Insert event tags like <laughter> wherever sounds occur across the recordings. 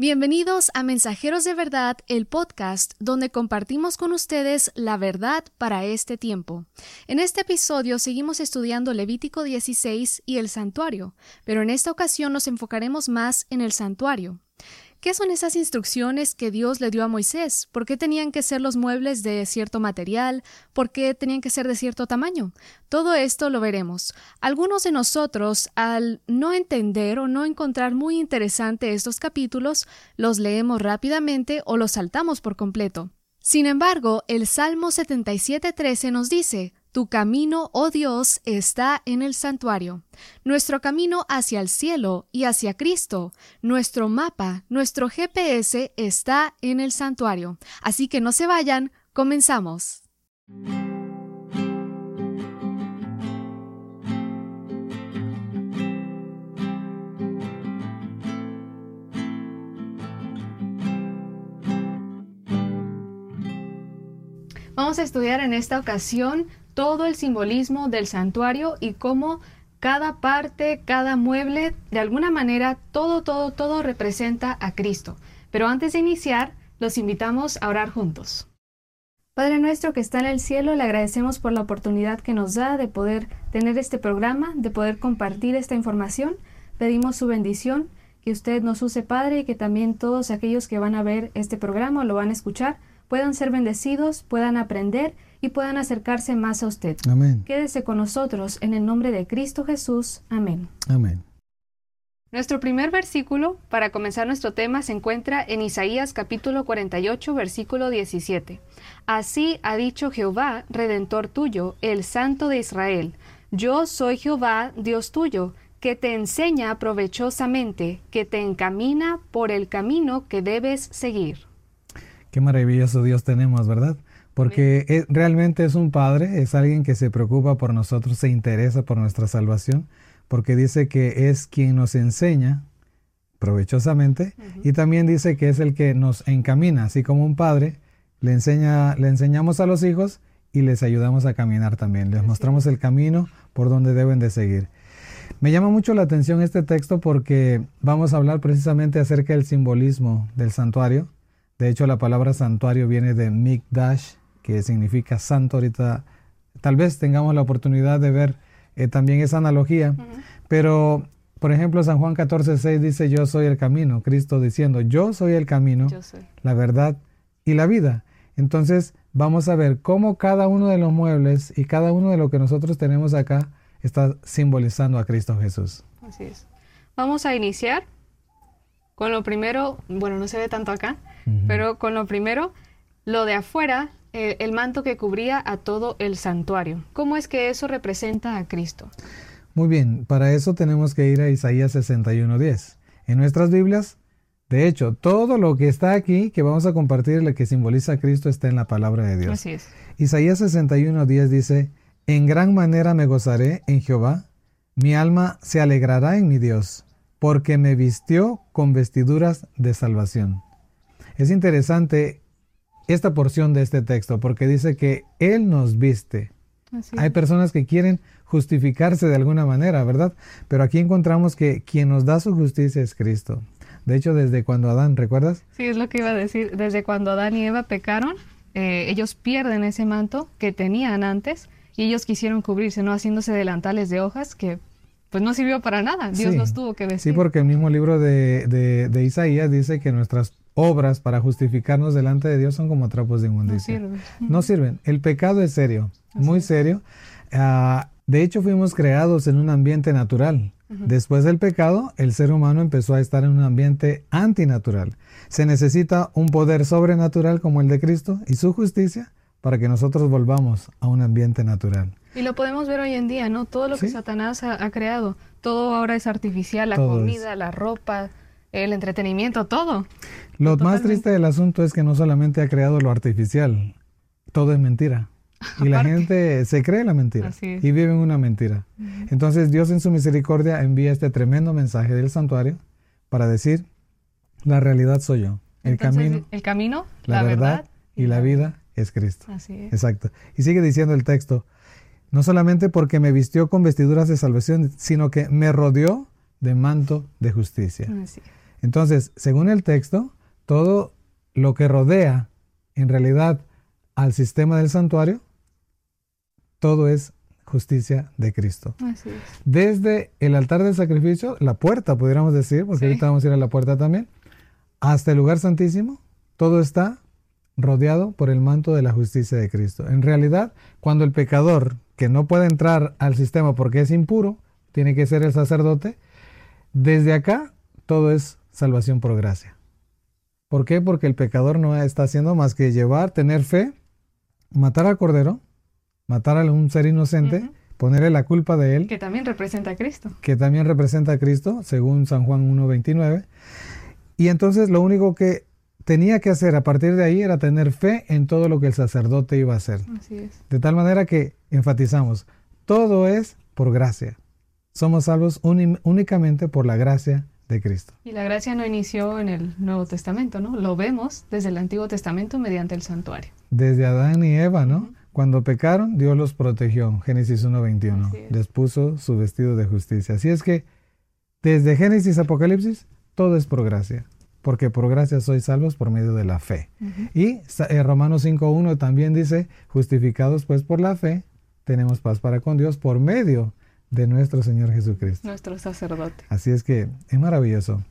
Bienvenidos a Mensajeros de Verdad, el podcast donde compartimos con ustedes la verdad para este tiempo. En este episodio seguimos estudiando Levítico 16 y el santuario, pero en esta ocasión nos enfocaremos más en el santuario. ¿Qué son esas instrucciones que Dios le dio a Moisés? ¿Por qué tenían que ser los muebles de cierto material? ¿Por qué tenían que ser de cierto tamaño? Todo esto lo veremos. Algunos de nosotros, al no entender o no encontrar muy interesante estos capítulos, los leemos rápidamente o los saltamos por completo. Sin embargo, el Salmo 77.13 nos dice, tu camino, oh Dios, está en el santuario. Nuestro camino hacia el cielo y hacia Cristo, nuestro mapa, nuestro GPS está en el santuario. Así que no se vayan, comenzamos. Vamos a estudiar en esta ocasión todo el simbolismo del santuario y cómo cada parte, cada mueble, de alguna manera, todo, todo, todo representa a Cristo. Pero antes de iniciar, los invitamos a orar juntos. Padre nuestro que está en el cielo, le agradecemos por la oportunidad que nos da de poder tener este programa, de poder compartir esta información. Pedimos su bendición, que usted nos use, Padre, y que también todos aquellos que van a ver este programa o lo van a escuchar puedan ser bendecidos, puedan aprender y puedan acercarse más a usted. Amén. Quédese con nosotros en el nombre de Cristo Jesús. Amén. Amén. Nuestro primer versículo para comenzar nuestro tema se encuentra en Isaías capítulo 48 versículo 17. Así ha dicho Jehová, redentor tuyo, el Santo de Israel. Yo soy Jehová, Dios tuyo, que te enseña provechosamente, que te encamina por el camino que debes seguir. Qué maravilloso Dios tenemos, ¿verdad? Porque realmente es un padre, es alguien que se preocupa por nosotros, se interesa por nuestra salvación, porque dice que es quien nos enseña provechosamente y también dice que es el que nos encamina, así como un padre le enseña, le enseñamos a los hijos y les ayudamos a caminar también, les mostramos el camino por donde deben de seguir. Me llama mucho la atención este texto porque vamos a hablar precisamente acerca del simbolismo del santuario. De hecho, la palabra santuario viene de Mikdash, que significa santo. Ahorita tal vez tengamos la oportunidad de ver eh, también esa analogía, pero por ejemplo San Juan 14, 6 dice yo soy el camino, Cristo diciendo yo soy el camino, la verdad y la vida. Entonces vamos a ver cómo cada uno de los muebles y cada uno de lo que nosotros tenemos acá está simbolizando a Cristo Jesús. Así es. Vamos a iniciar con lo primero, bueno, no se ve tanto acá, pero con lo primero, lo de afuera eh, el manto que cubría a todo el santuario. ¿Cómo es que eso representa a Cristo? Muy bien, para eso tenemos que ir a Isaías 61.10. En nuestras Biblias, de hecho, todo lo que está aquí, que vamos a compartir, lo que simboliza a Cristo, está en la palabra de Dios. Así es. Isaías 61.10 dice, En gran manera me gozaré en Jehová, mi alma se alegrará en mi Dios, porque me vistió con vestiduras de salvación. Es interesante esta porción de este texto, porque dice que Él nos viste. Hay personas que quieren justificarse de alguna manera, ¿verdad? Pero aquí encontramos que quien nos da su justicia es Cristo. De hecho, desde cuando Adán, ¿recuerdas? Sí, es lo que iba a decir. Desde cuando Adán y Eva pecaron, eh, ellos pierden ese manto que tenían antes y ellos quisieron cubrirse, ¿no? Haciéndose delantales de hojas que pues no sirvió para nada. Dios los tuvo que vestir. Sí, porque el mismo libro de, de Isaías dice que nuestras obras para justificarnos delante de Dios son como trapos de inmundicia. No sirven. El pecado es serio, muy serio. Ah, de hecho, fuimos creados en un ambiente natural. Después del pecado, el ser humano empezó a estar en un ambiente antinatural. Se necesita un poder sobrenatural como el de Cristo y su justicia para que nosotros volvamos a un ambiente natural. Y lo podemos ver hoy en día, ¿no? Todo lo que Satanás ha, creado, todo ahora es artificial, la comida, la ropa, el entretenimiento, todo. Lo más triste del asunto es que no solamente ha creado lo artificial, todo es mentira. <laughs> Y la gente se cree la mentira y vive en una mentira. Entonces Dios en su misericordia envía este tremendo mensaje del santuario para decir, la realidad soy yo. El camino, el camino, la, verdad, y la vida es Cristo. Así es. Exacto. Y sigue diciendo el texto, no solamente porque me vistió con vestiduras de salvación, sino que me rodeó de manto de justicia. Entonces, según el texto, todo lo que rodea en realidad al sistema del santuario, todo es justicia de Cristo. Así es. Desde el altar del sacrificio, la puerta, pudiéramos decir, porque Sí. ahorita vamos a ir a la puerta también, hasta el lugar santísimo, todo está rodeado por el manto de la justicia de Cristo. En realidad, cuando el pecador, que no puede entrar al sistema porque es impuro, tiene que ser el sacerdote, desde acá todo es salvación por gracia. ¿Por qué? Porque el pecador no está haciendo más que llevar, tener fe, matar al cordero, matar a un ser inocente, ponerle la culpa de él, Que también representa a Cristo. que también representa a Cristo, según San Juan 1.29. Y entonces lo único que tenía que hacer a partir de ahí era tener fe en todo lo que el sacerdote iba a hacer. Así es. De tal manera que enfatizamos, todo es por gracia. Somos salvos únicamente por la gracia de Cristo. Y la gracia no inició en el Nuevo Testamento, ¿no? Lo vemos desde el Antiguo Testamento mediante el santuario. Desde Adán y Eva, ¿no? Cuando pecaron, Dios los protegió. Génesis 1.21. Así es. Les puso su vestido de justicia. Así es que desde Génesis Apocalipsis, todo es por gracia. Porque por gracia sois salvos por medio de la fe. Y eh, Romanos 5.1 también dice, justificados pues por la fe, tenemos paz para con Dios por medio de nuestro Señor Jesucristo. Nuestro sacerdote. Así es que es maravilloso.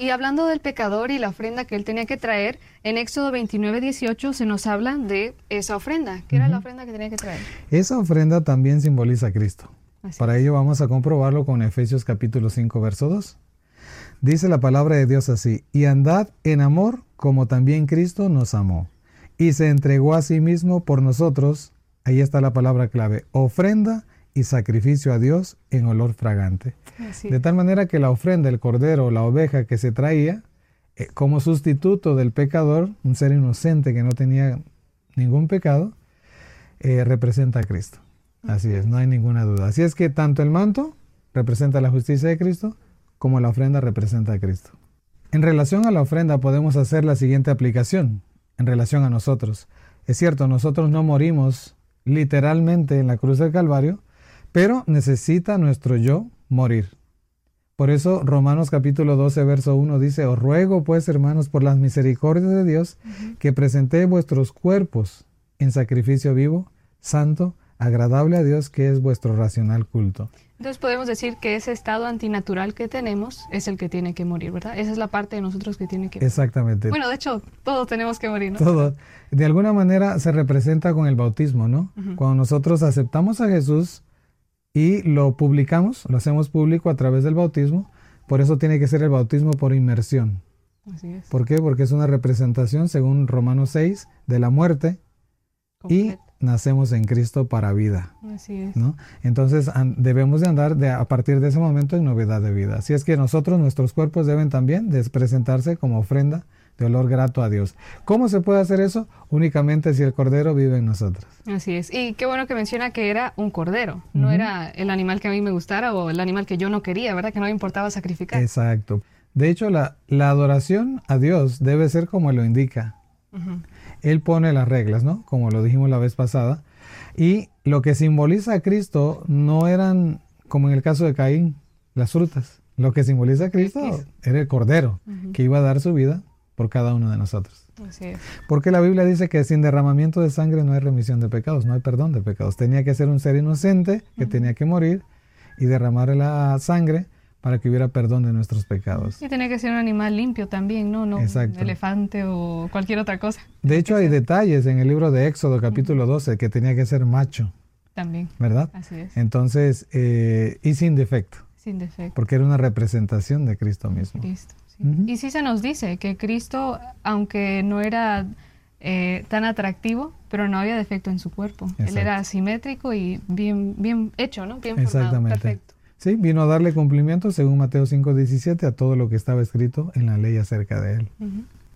Y hablando del pecador y la ofrenda que él tenía que traer, en Éxodo 29, 18 se nos habla de esa ofrenda. ¿Qué era la ofrenda que tenía que traer? Esa ofrenda también simboliza a Cristo. Así Para ello vamos a comprobarlo con Efesios capítulo 5, verso 2. Dice la palabra de Dios así, y andad en amor como también Cristo nos amó, y se entregó a sí mismo por nosotros, ahí está la palabra clave, ofrenda y sacrificio a Dios en olor fragante. Así De tal manera que la ofrenda, el cordero, la oveja que se traía, eh, como sustituto del pecador, un ser inocente que no tenía ningún pecado, eh, representa a Cristo. Así es, no hay ninguna duda. Así es que tanto el manto representa la justicia de Cristo, como la ofrenda representa a Cristo. En relación a la ofrenda podemos hacer la siguiente aplicación, en relación a nosotros. Es cierto, nosotros no morimos literalmente en la cruz del Calvario, pero necesita nuestro yo morir. Por eso Romanos capítulo 12, verso 1 dice, os ruego pues hermanos por las misericordias de Dios que presentéis vuestros cuerpos en sacrificio vivo, santo, agradable a Dios, que es vuestro racional culto. Entonces podemos decir que ese estado antinatural que tenemos es el que tiene que morir, ¿verdad? Esa es la parte de nosotros que tiene que Exactamente. Bueno, de hecho, todos tenemos que morir, ¿no? Todo. De alguna manera se representa con el bautismo, ¿no? Ujú. Cuando nosotros aceptamos a Jesús y lo publicamos, lo hacemos público a través del bautismo, por eso tiene que ser el bautismo por inmersión. Así es. ¿Por qué? Porque es una representación, según Romanos 6, de la muerte y nacemos en Cristo para vida. Así es. ¿no? Entonces debemos de andar de, a partir de ese momento en novedad de vida. Así es que nosotros, nuestros cuerpos deben también presentarse como ofrenda de olor grato a Dios. ¿Cómo se puede hacer eso? Únicamente si el Cordero vive en nosotros. Así es. Y qué bueno que menciona que era un cordero, no era el animal que a mí me gustara o el animal que yo no quería, ¿verdad? Que no me importaba sacrificar. Exacto. De hecho, la, la adoración a Dios debe ser como lo indica. Él pone las reglas, ¿no? Como lo dijimos la vez pasada. Y lo que simboliza a Cristo no eran, como en el caso de Caín, las frutas. Lo que simboliza a Cristo era el Cordero, que iba a dar su vida por cada uno de nosotros. Así es. Porque la Biblia dice que sin derramamiento de sangre no hay remisión de pecados, no hay perdón de pecados. Tenía que ser un ser inocente que tenía que morir y derramar la sangre para que hubiera perdón de nuestros pecados. Y tenía que ser un animal limpio también, ¿no? No Exacto. un elefante o cualquier otra cosa. De hecho, hay detalles en el libro de Éxodo capítulo 12 que tenía que ser macho, También. ¿verdad? Así es. Entonces, eh, y sin defecto, Sin defecto. porque era una representación de Cristo mismo. Cristo. Sí. Y sí se nos dice que Cristo, aunque no era eh, tan atractivo, pero no había defecto en su cuerpo. Él era simétrico y bien, bien hecho, ¿no? Bien formado. Exactamente. Perfecto. Sí, vino a darle cumplimiento, según Mateo 5:17, a todo lo que estaba escrito en la ley acerca de él.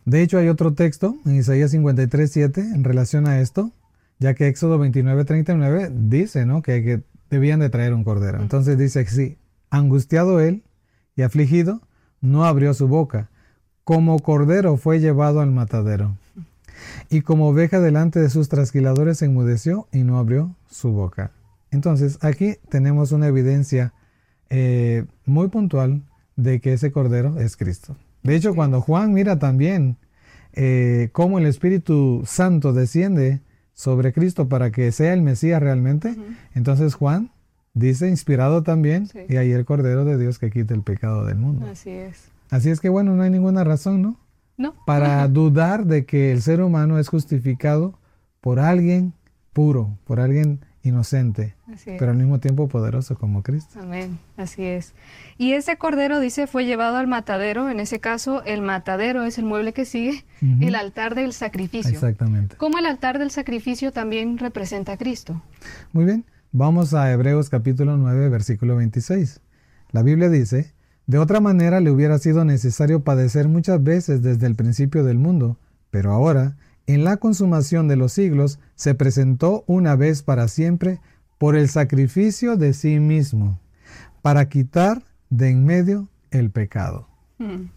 De hecho, hay otro texto en Isaías 53:7 en relación a esto, ya que Éxodo 29:39 dice, ¿no? Que, que debían de traer un cordero. Entonces dice así, angustiado él y afligido, no abrió su boca. Como cordero fue llevado al matadero. Y como oveja delante de sus trasquiladores se enmudeció y no abrió su boca. Entonces, aquí tenemos una evidencia eh, muy puntual de que ese cordero es Cristo. De hecho, cuando Juan mira también eh, cómo el Espíritu Santo desciende sobre Cristo para que sea el Mesías realmente, entonces Juan dice, inspirado también, y ahí el Cordero de Dios que quita el pecado del mundo. Así es. Así es que bueno, no hay ninguna razón, ¿no? No. Para <laughs> dudar de que el ser humano es justificado por alguien puro, por alguien inocente, pero al mismo tiempo poderoso como Cristo. Amén, así es. Y ese cordero, dice, fue llevado al matadero, en ese caso el matadero es el mueble que sigue, el altar del sacrificio. Exactamente. ¿Cómo el altar del sacrificio también representa a Cristo? Muy bien, vamos a Hebreos capítulo 9, versículo 26. La Biblia dice, de otra manera le hubiera sido necesario padecer muchas veces desde el principio del mundo, pero ahora, en la consumación de los siglos, se presentó una vez para siempre por el sacrificio de sí mismo, para quitar de en medio el pecado. Hmm.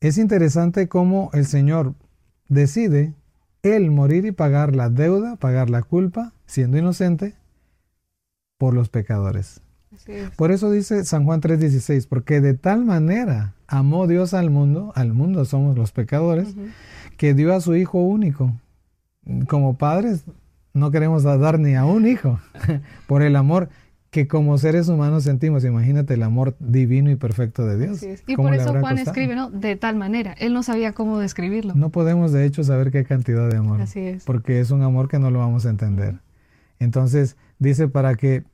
Es interesante cómo el Señor decide él morir y pagar la deuda, pagar la culpa, siendo inocente, por los pecadores. Por eso dice San Juan 3:16, porque de tal manera amó Dios al mundo, al mundo somos los pecadores, que dio a su Hijo único. Como padres no queremos dar ni a un hijo <laughs> por el amor que como seres humanos sentimos. Imagínate el amor divino y perfecto de Dios. Y por eso Juan escribe, ¿no? De tal manera. Él no sabía cómo describirlo. No podemos, de hecho, saber qué cantidad de amor. Así es. Porque es un amor que no lo vamos a entender. Entonces, dice para que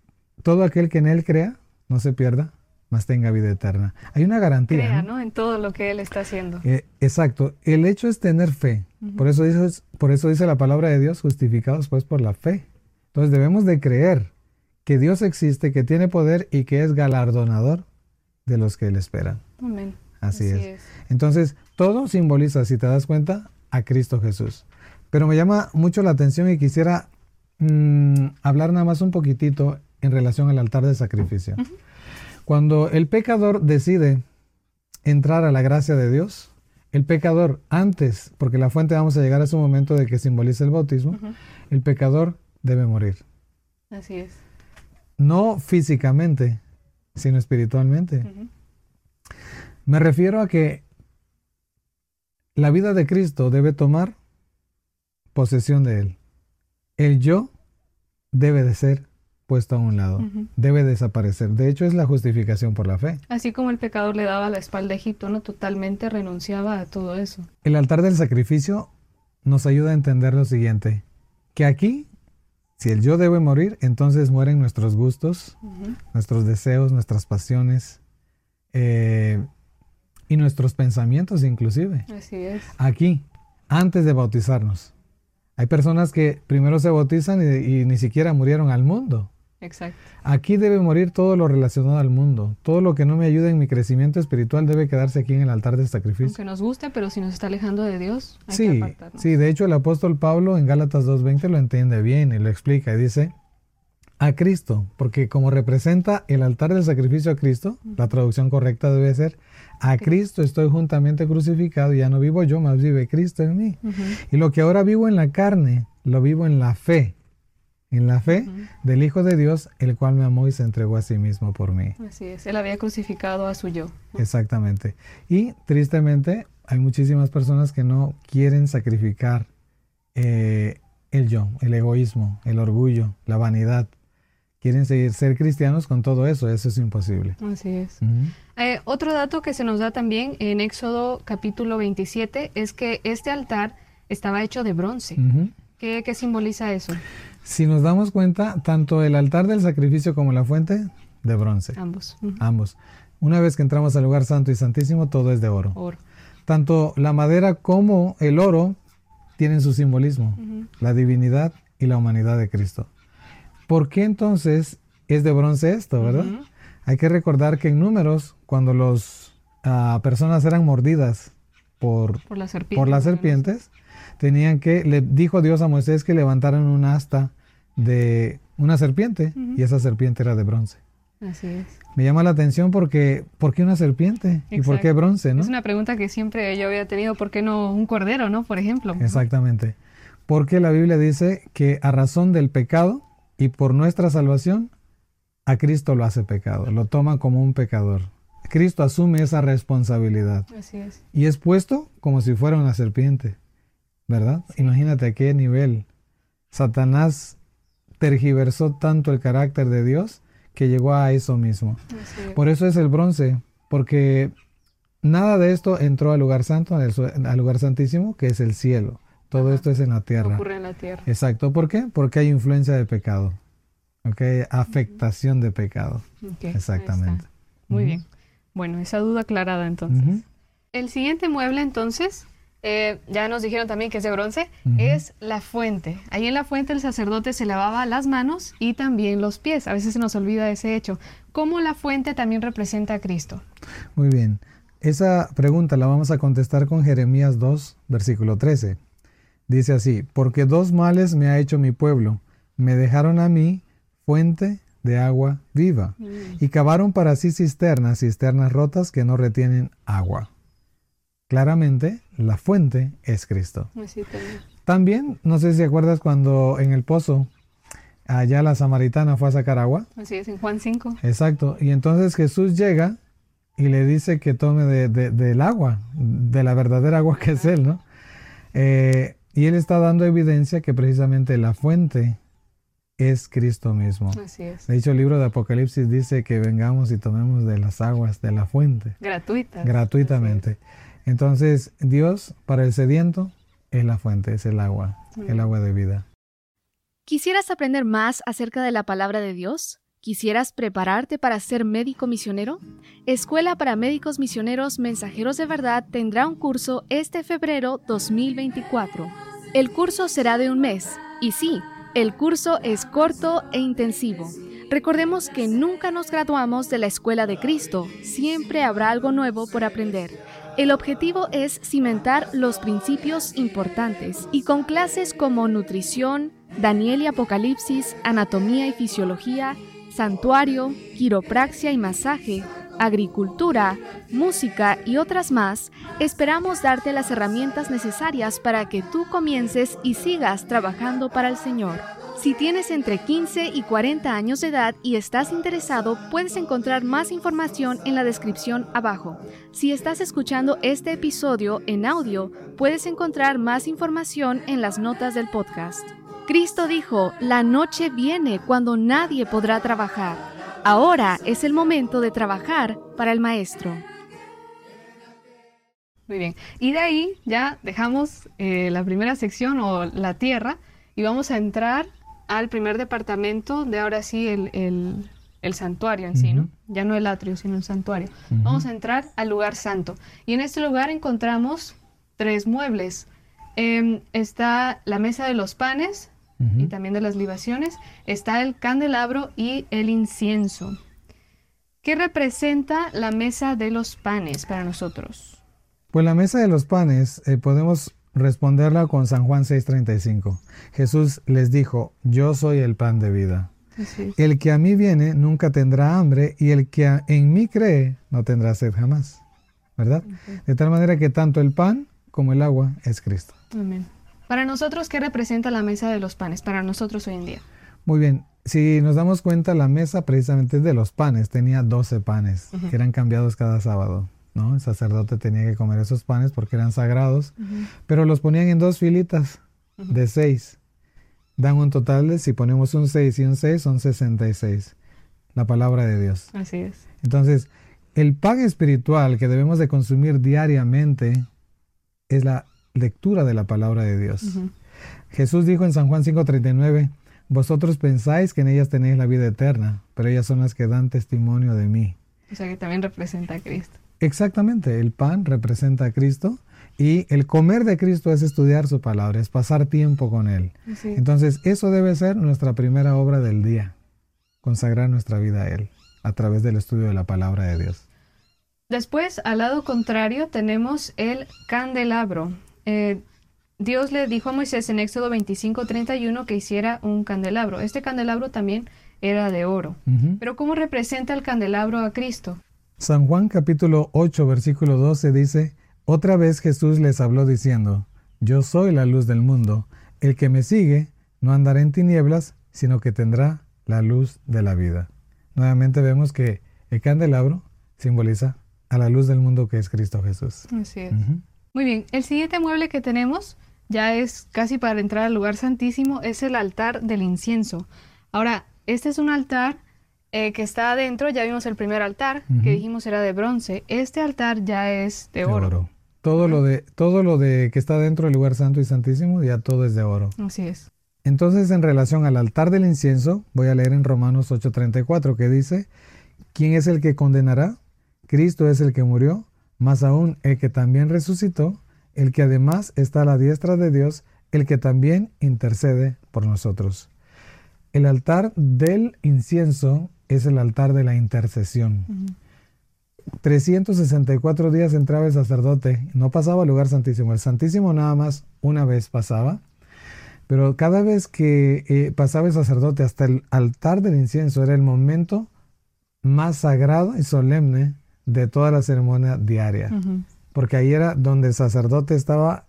todo aquel que en él crea no se pierda, más tenga vida eterna. Hay una garantía. Crea, ¿no? En todo lo que Él está haciendo. Eh, exacto. El hecho es tener fe. por, eso dice, por eso dice la palabra de Dios, justificados pues por la fe. Entonces debemos de creer que Dios existe, que tiene poder y que es galardonador de los que Él esperan. Amén. Así, es. Entonces, todo simboliza, si te das cuenta, a Cristo Jesús. Pero me llama mucho la atención y quisiera mm, hablar nada más un poquitito en relación al altar de sacrificio. Cuando el pecador decide entrar a la gracia de Dios, el pecador antes, porque la fuente vamos a llegar a ese momento de que simboliza el bautismo, el pecador debe morir. Así es. No físicamente, sino espiritualmente. Me refiero a que la vida de Cristo debe tomar posesión de él. El yo debe de ser puesto a un lado, debe desaparecer. De hecho, es la justificación por la fe. Así como el pecador le daba la espalda a Egipto, no totalmente renunciaba a todo eso. El altar del sacrificio nos ayuda a entender lo siguiente, que aquí, si el yo debe morir, entonces mueren nuestros gustos, nuestros deseos, nuestras pasiones eh, y nuestros pensamientos inclusive. Así es. Aquí, antes de bautizarnos. Hay personas que primero se bautizan y ni siquiera murieron al mundo. Exacto. Aquí debe morir todo lo relacionado al mundo. Todo lo que no me ayude en mi crecimiento espiritual debe quedarse aquí en el altar de sacrificio. Aunque nos guste, pero si nos está alejando de Dios, hay sí, que Sí, de hecho el apóstol Pablo en Gálatas 2.20 lo entiende bien y lo explica y dice, a Cristo, porque como representa el altar del sacrificio a Cristo, la traducción correcta debe ser, a Cristo estoy juntamente crucificado, y ya no vivo yo, más vive Cristo en mí. Y lo que ahora vivo en la carne, lo vivo en la fe en la fe del Hijo de Dios, el cual me amó y se entregó a sí mismo por mí. Así es, él había crucificado a su yo. Exactamente. Y tristemente hay muchísimas personas que no quieren sacrificar eh, el yo, el egoísmo, el orgullo, la vanidad. Quieren seguir ser cristianos con todo eso, eso es imposible. Así es. Eh, otro dato que se nos da también en Éxodo capítulo 27 es que este altar estaba hecho de bronce. ¿Qué, ¿Qué simboliza eso? Si nos damos cuenta, tanto el altar del sacrificio como la fuente, de bronce. Ambos. Ambos. Una vez que entramos al lugar santo y santísimo, todo es de oro. Oro. Tanto la madera como el oro tienen su simbolismo, la divinidad y la humanidad de Cristo. ¿Por qué entonces es de bronce esto, verdad? Hay que recordar que en números, cuando las ah, personas eran mordidas por, por, las serpientes, tenían que, le dijo Dios a Moisés que levantaran un asta de una serpiente y esa serpiente era de bronce. Así es. Me llama la atención porque, ¿por qué una serpiente? ¿Y por qué bronce? ¿no? Es una pregunta que siempre yo había tenido, ¿por qué no un cordero, no? Por ejemplo. Exactamente. Porque la Biblia dice que a razón del pecado y por nuestra salvación, a Cristo lo hace pecado, lo toma como un pecador. Cristo asume esa responsabilidad. Así es. Y es puesto como si fuera una serpiente, ¿verdad? Imagínate a qué nivel. Satanás tergiversó tanto el carácter de Dios que llegó a eso mismo. Por eso es el bronce, porque nada de esto entró al lugar santo, al lugar santísimo, que es el cielo. Todo esto es en la tierra. Ocurre en la tierra. Exacto. ¿Por qué? Porque hay influencia de pecado. ¿Ok? Afectación de pecado. Exactamente. Muy bien. Bueno, esa duda aclarada entonces. El siguiente mueble entonces, eh, ya nos dijeron también que es de bronce, es la fuente. Ahí en la fuente el sacerdote se lavaba las manos y también los pies. A veces se nos olvida ese hecho. ¿Cómo la fuente también representa a Cristo? Muy bien. Esa pregunta la vamos a contestar con Jeremías 2, versículo 13. Dice así, porque dos males me ha hecho mi pueblo. Me dejaron a mí fuente de agua viva mm. y cavaron para sí cisternas, cisternas rotas que no retienen agua. Claramente, la fuente es Cristo. también. no sé si acuerdas cuando en el pozo, allá la samaritana fue a sacar agua. Así es, en Juan 5. Exacto. Y entonces Jesús llega y le dice que tome del agua, de la verdadera agua que es Él, ¿no? Eh, y Él está dando evidencia que precisamente la fuente es Cristo mismo. Así es. De hecho, el libro de Apocalipsis dice que vengamos y tomemos de las aguas de la fuente. Gratuita. Gratuitamente. Entonces, Dios para el sediento es la fuente, es el agua, el agua de vida. ¿Quisieras aprender más acerca de la palabra de Dios? ¿Quisieras prepararte para ser médico misionero? Escuela para Médicos Misioneros Mensajeros de Verdad tendrá un curso este febrero 2024. El curso será de un mes, y sí, el curso es corto e intensivo. Recordemos que nunca nos graduamos de la Escuela de Cristo, siempre habrá algo nuevo por aprender. El objetivo es cimentar los principios importantes y con clases como nutrición, Daniel y Apocalipsis, anatomía y fisiología, santuario, quiropraxia y masaje, agricultura, música y otras más, esperamos darte las herramientas necesarias para que tú comiences y sigas trabajando para el Señor. Si tienes entre 15 y 40 años de edad y estás interesado, puedes encontrar más información en la descripción abajo. Si estás escuchando este episodio en audio, puedes encontrar más información en las notas del podcast. Cristo dijo, la noche viene cuando nadie podrá trabajar. Ahora es el momento de trabajar para el Maestro. Muy bien, y de ahí ya dejamos eh, la primera sección o la tierra y vamos a entrar al primer departamento de ahora sí el, santuario en sí, ¿no? Ya no el atrio, sino el santuario. Vamos a entrar al lugar santo. Y en este lugar encontramos tres muebles. Em, está la mesa de los panes, y también de las libaciones, está el candelabro y el incienso. ¿Qué representa la mesa de los panes para nosotros? Pues la mesa de los panes eh, podemos responderla con San Juan 6:35. Jesús les dijo, yo soy el pan de vida. El que a mí viene nunca tendrá hambre y el que en mí cree no tendrá sed jamás. ¿Verdad? De tal manera que tanto el pan como el agua es Cristo. Amén. Para nosotros, ¿qué representa la mesa de los panes? Para nosotros hoy en día. Muy bien. Si nos damos cuenta, la mesa precisamente de los panes tenía 12 panes que eran cambiados cada sábado. ¿no? El sacerdote tenía que comer esos panes porque eran sagrados, pero los ponían en dos filitas de seis. Dan un total de, si ponemos un 6 y un 6, son 66. La palabra de Dios. Así es. Entonces, el pan espiritual que debemos de consumir diariamente es la lectura de la palabra de Dios. Jesús dijo en San Juan 5:39, vosotros pensáis que en ellas tenéis la vida eterna, pero ellas son las que dan testimonio de mí. O sea que también representa a Cristo. Exactamente, el pan representa a Cristo y el comer de Cristo es estudiar su palabra, es pasar tiempo con Él. Entonces, eso debe ser nuestra primera obra del día, consagrar nuestra vida a Él a través del estudio de la palabra de Dios. Después, al lado contrario, tenemos el candelabro. Eh, Dios le dijo a Moisés en Éxodo 25, 31 que hiciera un candelabro. Este candelabro también era de oro. Pero ¿cómo representa el candelabro a Cristo? San Juan capítulo 8 versículo 12 dice, Otra vez Jesús les habló diciendo, Yo soy la luz del mundo. El que me sigue no andará en tinieblas, sino que tendrá la luz de la vida. Nuevamente vemos que el candelabro simboliza a la luz del mundo que es Cristo Jesús. Así es. Muy bien, el siguiente mueble que tenemos ya es casi para entrar al lugar santísimo, es el altar del incienso. Ahora, este es un altar eh, que está adentro, ya vimos el primer altar, que dijimos era de bronce. Este altar ya es de, oro. Todo, lo de, todo lo de que está dentro del lugar santo y santísimo, ya todo es de oro. Así es. Entonces, en relación al altar del incienso, voy a leer en Romanos 8:34 que dice, ¿quién es el que condenará? Cristo es el que murió, más aún el que también resucitó, el que además está a la diestra de Dios, el que también intercede por nosotros. El altar del incienso es el altar de la intercesión. 364 días entraba el sacerdote, no pasaba al lugar santísimo. El santísimo nada más una vez pasaba, pero cada vez que eh, pasaba el sacerdote hasta el altar del incienso era el momento más sagrado y solemne de toda la ceremonia diaria, porque ahí era donde el sacerdote estaba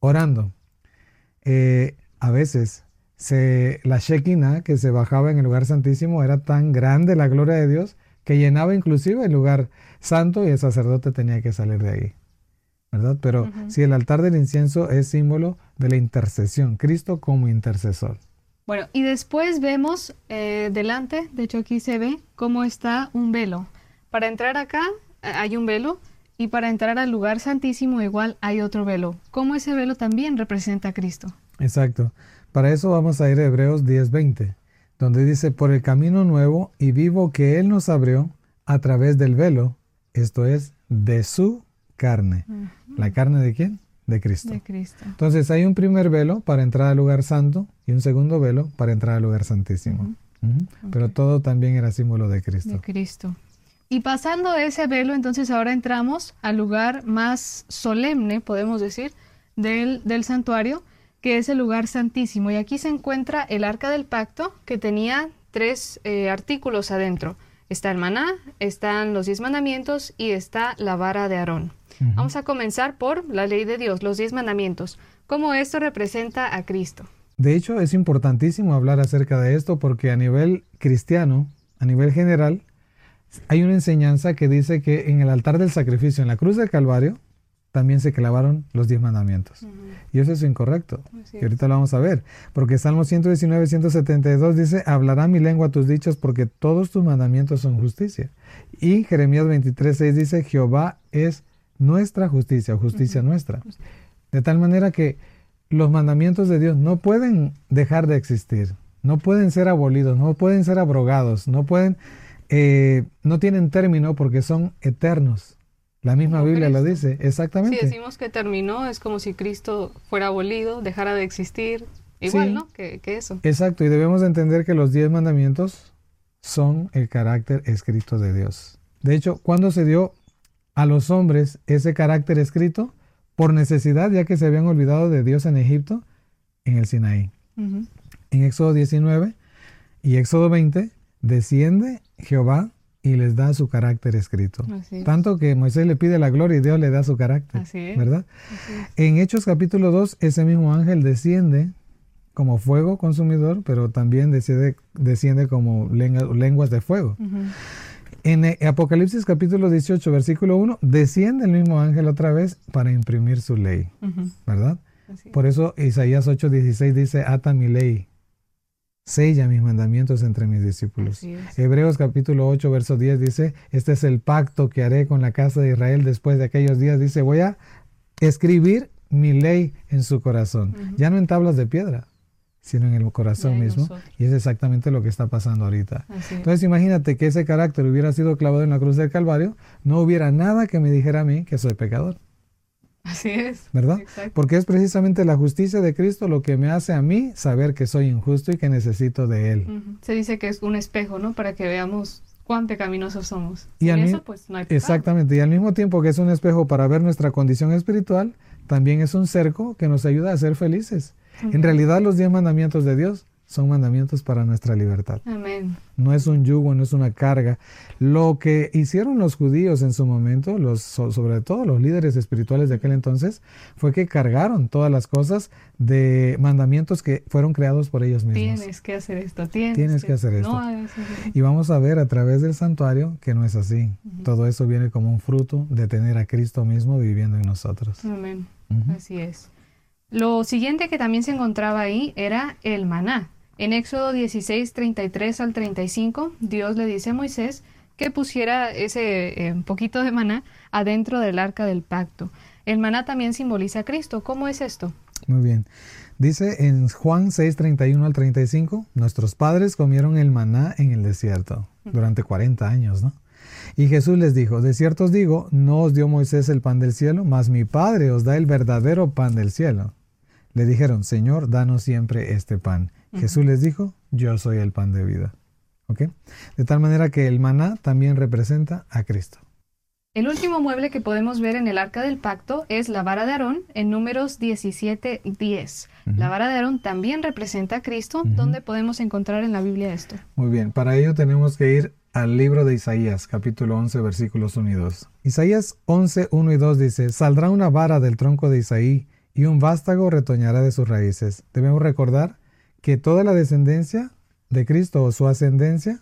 orando. Eh, a veces se, la Shekinah que se bajaba en el lugar santísimo era tan grande la gloria de Dios que llenaba inclusive el lugar santo y el sacerdote tenía que salir de ahí. ¿Verdad? Pero si el altar del incienso es símbolo de la intercesión, Cristo como intercesor. Bueno, y después vemos eh, delante, de hecho aquí se ve cómo está un velo. Para entrar acá eh, hay un velo y para entrar al lugar santísimo igual hay otro velo. ¿Cómo ese velo también representa a Cristo? Exacto. Para eso vamos a ir a Hebreos 10:20, donde dice, por el camino nuevo y vivo que Él nos abrió a través del velo, esto es, de su carne. ¿La carne de quién? De Cristo. De Cristo. Entonces hay un primer velo para entrar al lugar santo y un segundo velo para entrar al lugar santísimo. Pero todo también era símbolo de Cristo. De Cristo. Y pasando ese velo, entonces ahora entramos al lugar más solemne, podemos decir, del, del santuario, que es el lugar santísimo. Y aquí se encuentra el arca del pacto, que tenía tres eh, artículos adentro. Está el maná, están los diez mandamientos y está la vara de Aarón. Vamos a comenzar por la ley de Dios, los diez mandamientos, cómo esto representa a Cristo. De hecho, es importantísimo hablar acerca de esto porque a nivel cristiano, a nivel general, hay una enseñanza que dice que en el altar del sacrificio, en la cruz del Calvario, también se clavaron los diez mandamientos. Y eso es incorrecto. y ahorita lo vamos a ver. Porque Salmo 119, 172 dice, hablará mi lengua tus dichos porque todos tus mandamientos son justicia. Y Jeremías 23, 6 dice, Jehová es nuestra justicia o justicia nuestra. De tal manera que los mandamientos de Dios no pueden dejar de existir, no pueden ser abolidos, no pueden ser abrogados, no pueden, eh, no tienen término porque son eternos. La misma Biblia lo dice, exactamente. Si decimos que terminó, es como si Cristo fuera abolido, dejara de existir, igual, ¿no? Que, eso. Exacto, y debemos entender que los diez mandamientos son el carácter escrito de Dios. De hecho, cuando se dio a los hombres ese carácter escrito? Por necesidad, ya que se habían olvidado de Dios en Egipto, en el Sinaí. En Éxodo 19 y Éxodo 20, desciende Jehová y les da su carácter escrito. Tanto que Moisés le pide la gloria y Dios le da su carácter. ¿Verdad? En Hechos capítulo 2, ese mismo ángel desciende como fuego consumidor, pero también desciende, desciende como lenguas de fuego. En Apocalipsis capítulo 18, versículo 1, desciende el mismo ángel otra vez para imprimir su ley. ¿Verdad? Por eso Isaías 8, 16 dice, ata mi ley sella mis mandamientos entre mis discípulos. Hebreos capítulo 8, verso 10 dice, este es el pacto que haré con la casa de Israel después de aquellos días. Dice, voy a escribir mi ley en su corazón, ya no en tablas de piedra, sino en el corazón mismo. Y es exactamente lo que está pasando ahorita. Entonces imagínate que ese carácter hubiera sido clavado en la cruz del Calvario, no hubiera nada que me dijera a mí que soy pecador. Así es. ¿Verdad? Porque es precisamente la justicia de Cristo lo que me hace a mí saber que soy injusto y que necesito de Él. Se dice que es un espejo, ¿no? Para que veamos cuán pecaminosos somos. Y eso, pues no hay Exactamente. Y al mismo tiempo que es un espejo para ver nuestra condición espiritual, también es un cerco que nos ayuda a ser felices. En realidad, los diez mandamientos de Dios son mandamientos para nuestra libertad. Amén. No es un yugo, no es una carga. Lo que hicieron los judíos en su momento, los, sobre todo los líderes espirituales de aquel entonces, fue que cargaron todas las cosas de mandamientos que fueron creados por ellos mismos. Tienes que hacer esto, tienes, que, hacer esto. y vamos a ver a través del santuario que no es así. Todo eso viene como un fruto de tener a Cristo mismo viviendo en nosotros. Amén. Así es. Lo siguiente que también se encontraba ahí era el maná. En Éxodo 16, 33 al 35, Dios le dice a Moisés que pusiera ese eh, poquito de maná adentro del arca del pacto. El maná también simboliza a Cristo. ¿Cómo es esto? Muy bien. Dice en Juan 6, 31 al 35, nuestros padres comieron el maná en el desierto durante 40 años, ¿no? Y Jesús les dijo, de cierto os digo, no os dio Moisés el pan del cielo, mas mi Padre os da el verdadero pan del cielo. Le dijeron, Señor, danos siempre este pan. Jesús les dijo, yo soy el pan de vida. ¿Ok? De tal manera que el maná también representa a Cristo. El último mueble que podemos ver en el arca del pacto es la vara de Aarón en números 17, 10. La vara de Aarón también representa a Cristo. ¿Dónde podemos encontrar en la Biblia esto? Muy bien, para ello tenemos que ir al libro de Isaías, capítulo 11, versículos 1 y 2. Isaías 11, 1 y 2 dice, Saldrá una vara del tronco de Isaí y un vástago retoñará de sus raíces. Debemos recordar que toda la descendencia de Cristo o su ascendencia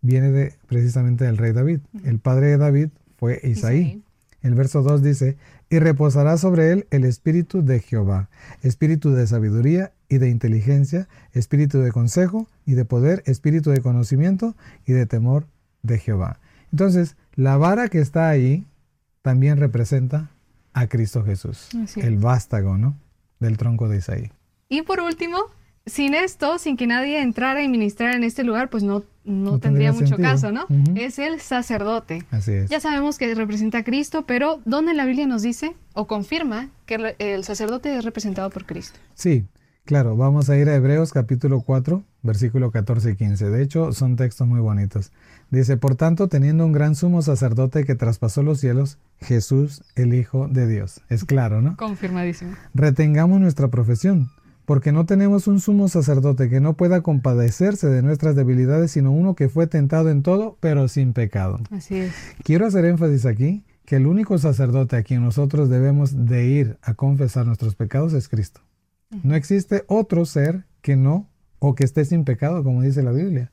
viene de, precisamente del rey David. El padre de David fue Isaí. El verso 2 dice, y reposará sobre él el espíritu de Jehová, espíritu de sabiduría y de inteligencia, espíritu de consejo y de poder, espíritu de conocimiento y de temor de Jehová. Entonces, la vara que está ahí también representa a Cristo Jesús, el vástago, ¿no? Del tronco de Isaí. Y por último, sin esto, sin que nadie entrara y ministrara en este lugar, pues no, no, tendría, mucho caso, ¿no? Es el sacerdote. Así es. Ya sabemos que representa a Cristo, pero ¿dónde la Biblia nos dice o confirma que el sacerdote es representado por Cristo? Sí, claro. Vamos a ir a Hebreos capítulo 4, versículo 14 y 15. De hecho, son textos muy bonitos. Dice, por tanto, teniendo un gran sumo sacerdote que traspasó los cielos, Jesús, el Hijo de Dios. Es claro, ¿no? Confirmadísimo. Retengamos nuestra profesión porque no tenemos un sumo sacerdote que no pueda compadecerse de nuestras debilidades, sino uno que fue tentado en todo, pero sin pecado. Así es. Quiero hacer énfasis aquí que el único sacerdote a quien nosotros debemos de ir a confesar nuestros pecados es Cristo. No existe otro ser que no o que esté sin pecado, como dice la Biblia.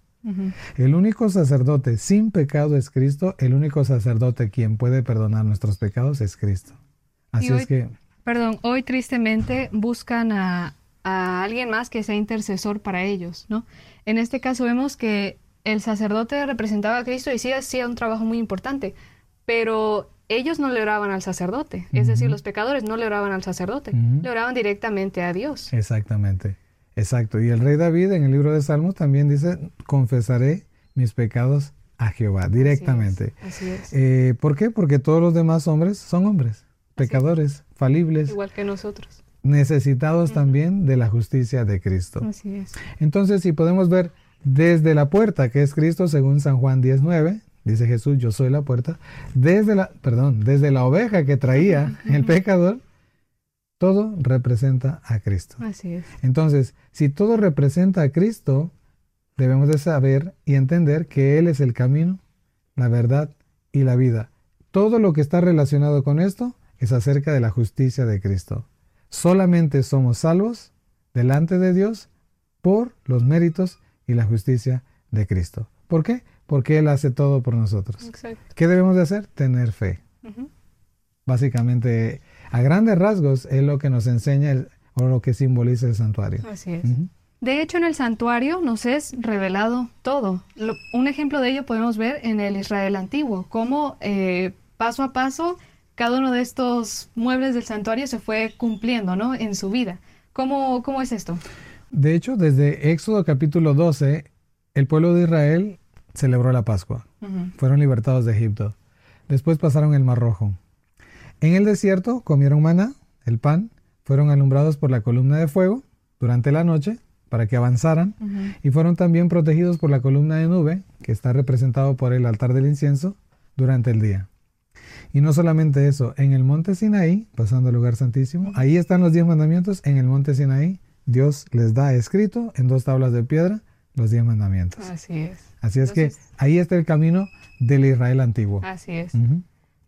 El único sacerdote sin pecado es Cristo, el único sacerdote quien puede perdonar nuestros pecados es Cristo. Así es que... Perdón, hoy tristemente buscan a, a alguien más que sea intercesor para ellos, ¿no? En este caso vemos que el sacerdote representaba a Cristo y sí hacía un trabajo muy importante, pero ellos no le oraban al sacerdote, es decir, los pecadores no le oraban al sacerdote, le oraban directamente a Dios. Exactamente, exacto. Y el rey David en el libro de Salmos también dice, confesaré mis pecados a Jehová directamente. Así es. Eh, ¿Por qué? Porque todos los demás hombres son hombres, pecadores, falibles. Igual que nosotros necesitados también de la justicia de Cristo. Así es. Entonces, si podemos ver desde la puerta, que es Cristo, según San Juan 19, dice Jesús, yo soy la puerta, desde la, perdón, desde la oveja que traía el pecador, todo representa a Cristo. Así es. Entonces, si todo representa a Cristo, debemos de saber y entender que Él es el camino, la verdad y la vida. Todo lo que está relacionado con esto es acerca de la justicia de Cristo. Solamente somos salvos delante de Dios por los méritos y la justicia de Cristo. ¿Por qué? Porque Él hace todo por nosotros. ¿Qué debemos de hacer? Tener fe. Básicamente, a grandes rasgos, es lo que nos enseña o lo que simboliza el santuario. Así es. De hecho, en el santuario nos es revelado todo. un ejemplo de ello podemos ver en el Israel antiguo, cómo eh, paso a paso cada uno de estos muebles del santuario se fue cumpliendo, ¿no? En su vida. ¿Cómo, cómo es esto? De hecho, desde Éxodo capítulo 12, el pueblo de Israel celebró la Pascua. Fueron libertados de Egipto. Después pasaron el Mar Rojo. En el desierto comieron maná, el pan, fueron alumbrados por la columna de fuego durante la noche para que avanzaran y fueron también protegidos por la columna de nube, que está representado por el altar del incienso, durante el día. Y no solamente eso, en el monte Sinaí, pasando al lugar santísimo, ahí están los diez mandamientos, en el monte Sinaí Dios les da escrito en dos tablas de piedra los diez mandamientos. Así es. Así es que ahí está el camino del Israel antiguo. Así es.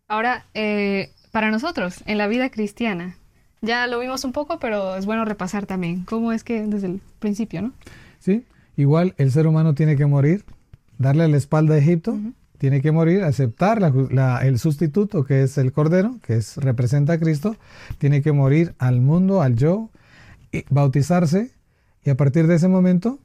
Ahora, eh, para nosotros, en la vida cristiana, ya lo vimos un poco, pero es bueno repasar también. ¿Cómo es que desde el principio, no? Sí, igual el ser humano tiene que morir, darle la espalda a Egipto, tiene que morir, aceptar el sustituto que es el Cordero, que es, representa a Cristo, tiene que morir al mundo, al yo, y bautizarse, y a partir de ese momento,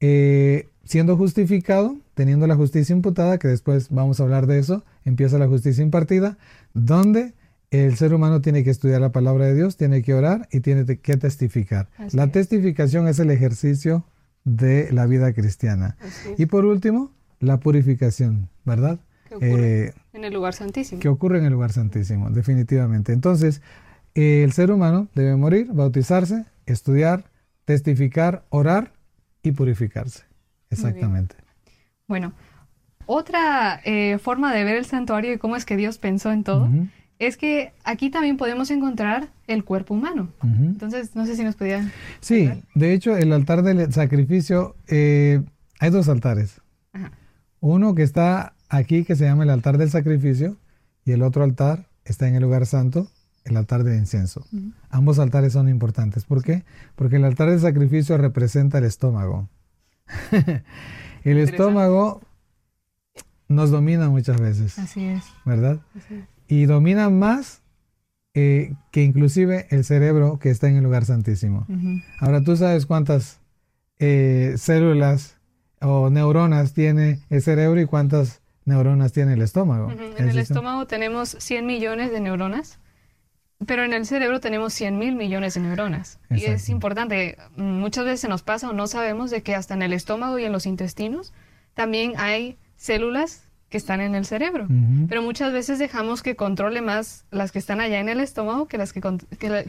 eh, siendo justificado, teniendo la justicia imputada, que después vamos a hablar de eso, empieza la justicia impartida, donde el ser humano tiene que estudiar la palabra de Dios, tiene que orar y tiene que testificar. la testificación es el ejercicio de la vida cristiana. Y por último, la purificación, ¿verdad? Que ocurre eh, en el lugar santísimo. Que ocurre en el lugar santísimo, definitivamente. Entonces, el ser humano debe morir, bautizarse, estudiar, testificar, orar y purificarse. Exactamente. Bueno, otra eh, forma de ver el santuario y cómo es que Dios pensó en todo es que aquí también podemos encontrar el cuerpo humano. Entonces, no sé si nos podían... Sí, de hecho, el altar del sacrificio, eh, hay dos altares. Uno que está aquí, que se llama el altar del sacrificio, y el otro altar está en el lugar santo, el altar de incienso. Ambos altares son importantes. ¿Por qué? Porque el altar del sacrificio representa el estómago. <laughs> el estómago nos domina muchas veces. Así es. ¿Verdad? Así es y domina más eh, que inclusive el cerebro que está en el lugar santísimo. Ahora, ¿tú sabes cuántas eh, células o neuronas tiene el cerebro y cuántas neuronas tiene el estómago? En el estómago tenemos 100 millones de neuronas, pero en el cerebro tenemos 100 mil millones de neuronas. Y es importante, muchas veces nos pasa o no sabemos de que hasta en el estómago y en los intestinos también hay células que están en el cerebro. Pero muchas veces dejamos que controle más las que están allá en el estómago que las que,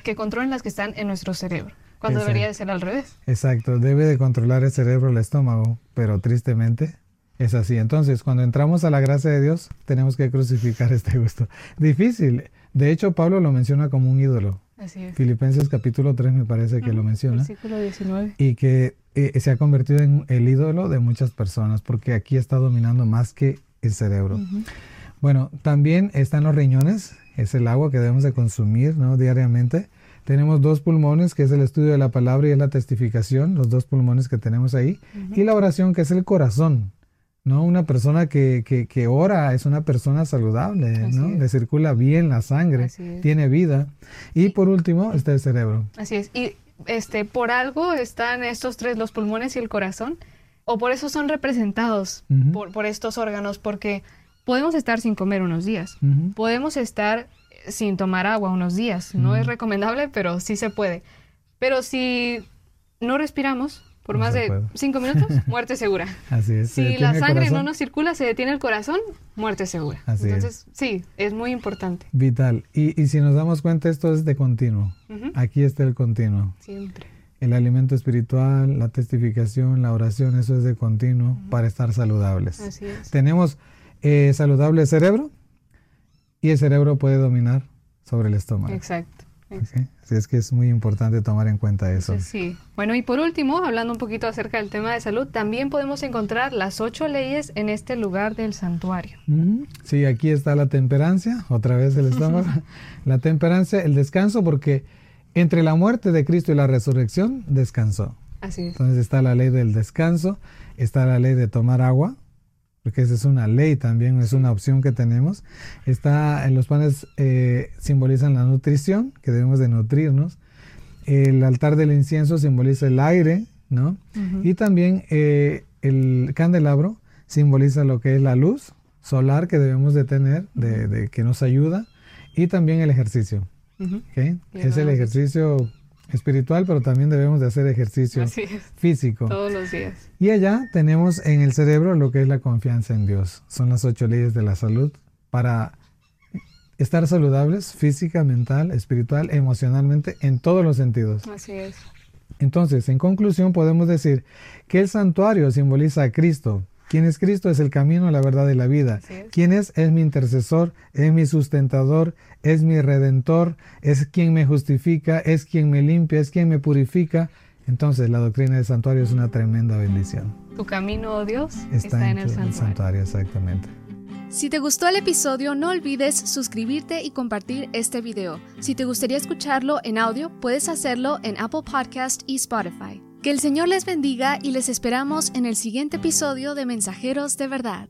que, controlen las que están en nuestro cerebro. Cuando debería de ser al revés. Exacto, debe de controlar el cerebro el estómago, pero tristemente es así. Entonces, cuando entramos a la gracia de Dios, tenemos que crucificar <laughs> este gusto. Difícil. De hecho, Pablo lo menciona como un ídolo. Así es. Filipenses capítulo 3 me parece que lo menciona. Versículo 19. Y que eh, se ha convertido en el ídolo de muchas personas, porque aquí está dominando más que el cerebro. Bueno, también están los riñones, es el agua que debemos de consumir ¿no? diariamente. Tenemos dos pulmones, que es el estudio de la palabra y es la testificación, los dos pulmones que tenemos ahí. Y la oración, que es el corazón. ¿no? Una persona que, que, ora es una persona saludable, ¿no? Le circula bien la sangre, tiene vida. Y por último está el cerebro. Así es. Y este, por algo están estos tres, los pulmones y el corazón o por eso son representados por, estos órganos, porque podemos estar sin comer unos días, podemos estar sin tomar agua unos días, no es recomendable, pero sí se puede. Pero si no respiramos por más de cinco minutos, <laughs> muerte segura. Así es. Si la sangre no nos circula, se detiene el corazón, muerte segura. Entonces, sí, es muy importante. Vital. Y, y, si nos damos cuenta, esto es de continuo. Aquí está el continuo. Siempre el alimento espiritual, la testificación, la oración, eso es de continuo para estar saludables. Así es. Tenemos eh, saludable cerebro y el cerebro puede dominar sobre el estómago. Exacto. Así es que es muy importante tomar en cuenta eso. Sí. Bueno, y por último, hablando un poquito acerca del tema de salud, también podemos encontrar las ocho leyes en este lugar del santuario. Sí, aquí está la temperancia, otra vez el estómago. <laughs> la temperancia, el descanso, porque entre la muerte de Cristo y la resurrección descansó. Así es. Entonces está la ley del descanso, está la ley de tomar agua, porque esa es una ley también, es una opción que tenemos. Está en los panes eh, simbolizan la nutrición, que debemos de nutrirnos. El altar del incienso simboliza el aire, ¿no? Y también eh, el candelabro simboliza lo que es la luz solar que debemos de tener, de que nos ayuda, y también el ejercicio. Es el ejercicio espiritual, pero también debemos de hacer ejercicio físico. Todos los días. Y allá tenemos en el cerebro lo que es la confianza en Dios. Son las ocho leyes de la salud para estar saludables física, mental, espiritual, emocionalmente, en todos los sentidos. Así es. Entonces, en conclusión, podemos decir que el santuario simboliza a Cristo, ¿Quién es Cristo? Es el camino, la verdad y la vida. ¿Quién es? Es mi intercesor, es mi sustentador, es mi redentor, es quien me justifica, es quien me limpia, es quien me purifica, Entonces la doctrina del santuario es una tremenda bendición. Tu camino, oh Dios, está, en, el, santuario. el santuario. Exactamente. Si te gustó el episodio, no olvides suscribirte y compartir este video. Si te gustaría escucharlo en audio, puedes hacerlo en Apple Podcast y Spotify. Que el Señor les bendiga y les esperamos en el siguiente episodio de Mensajeros de Verdad.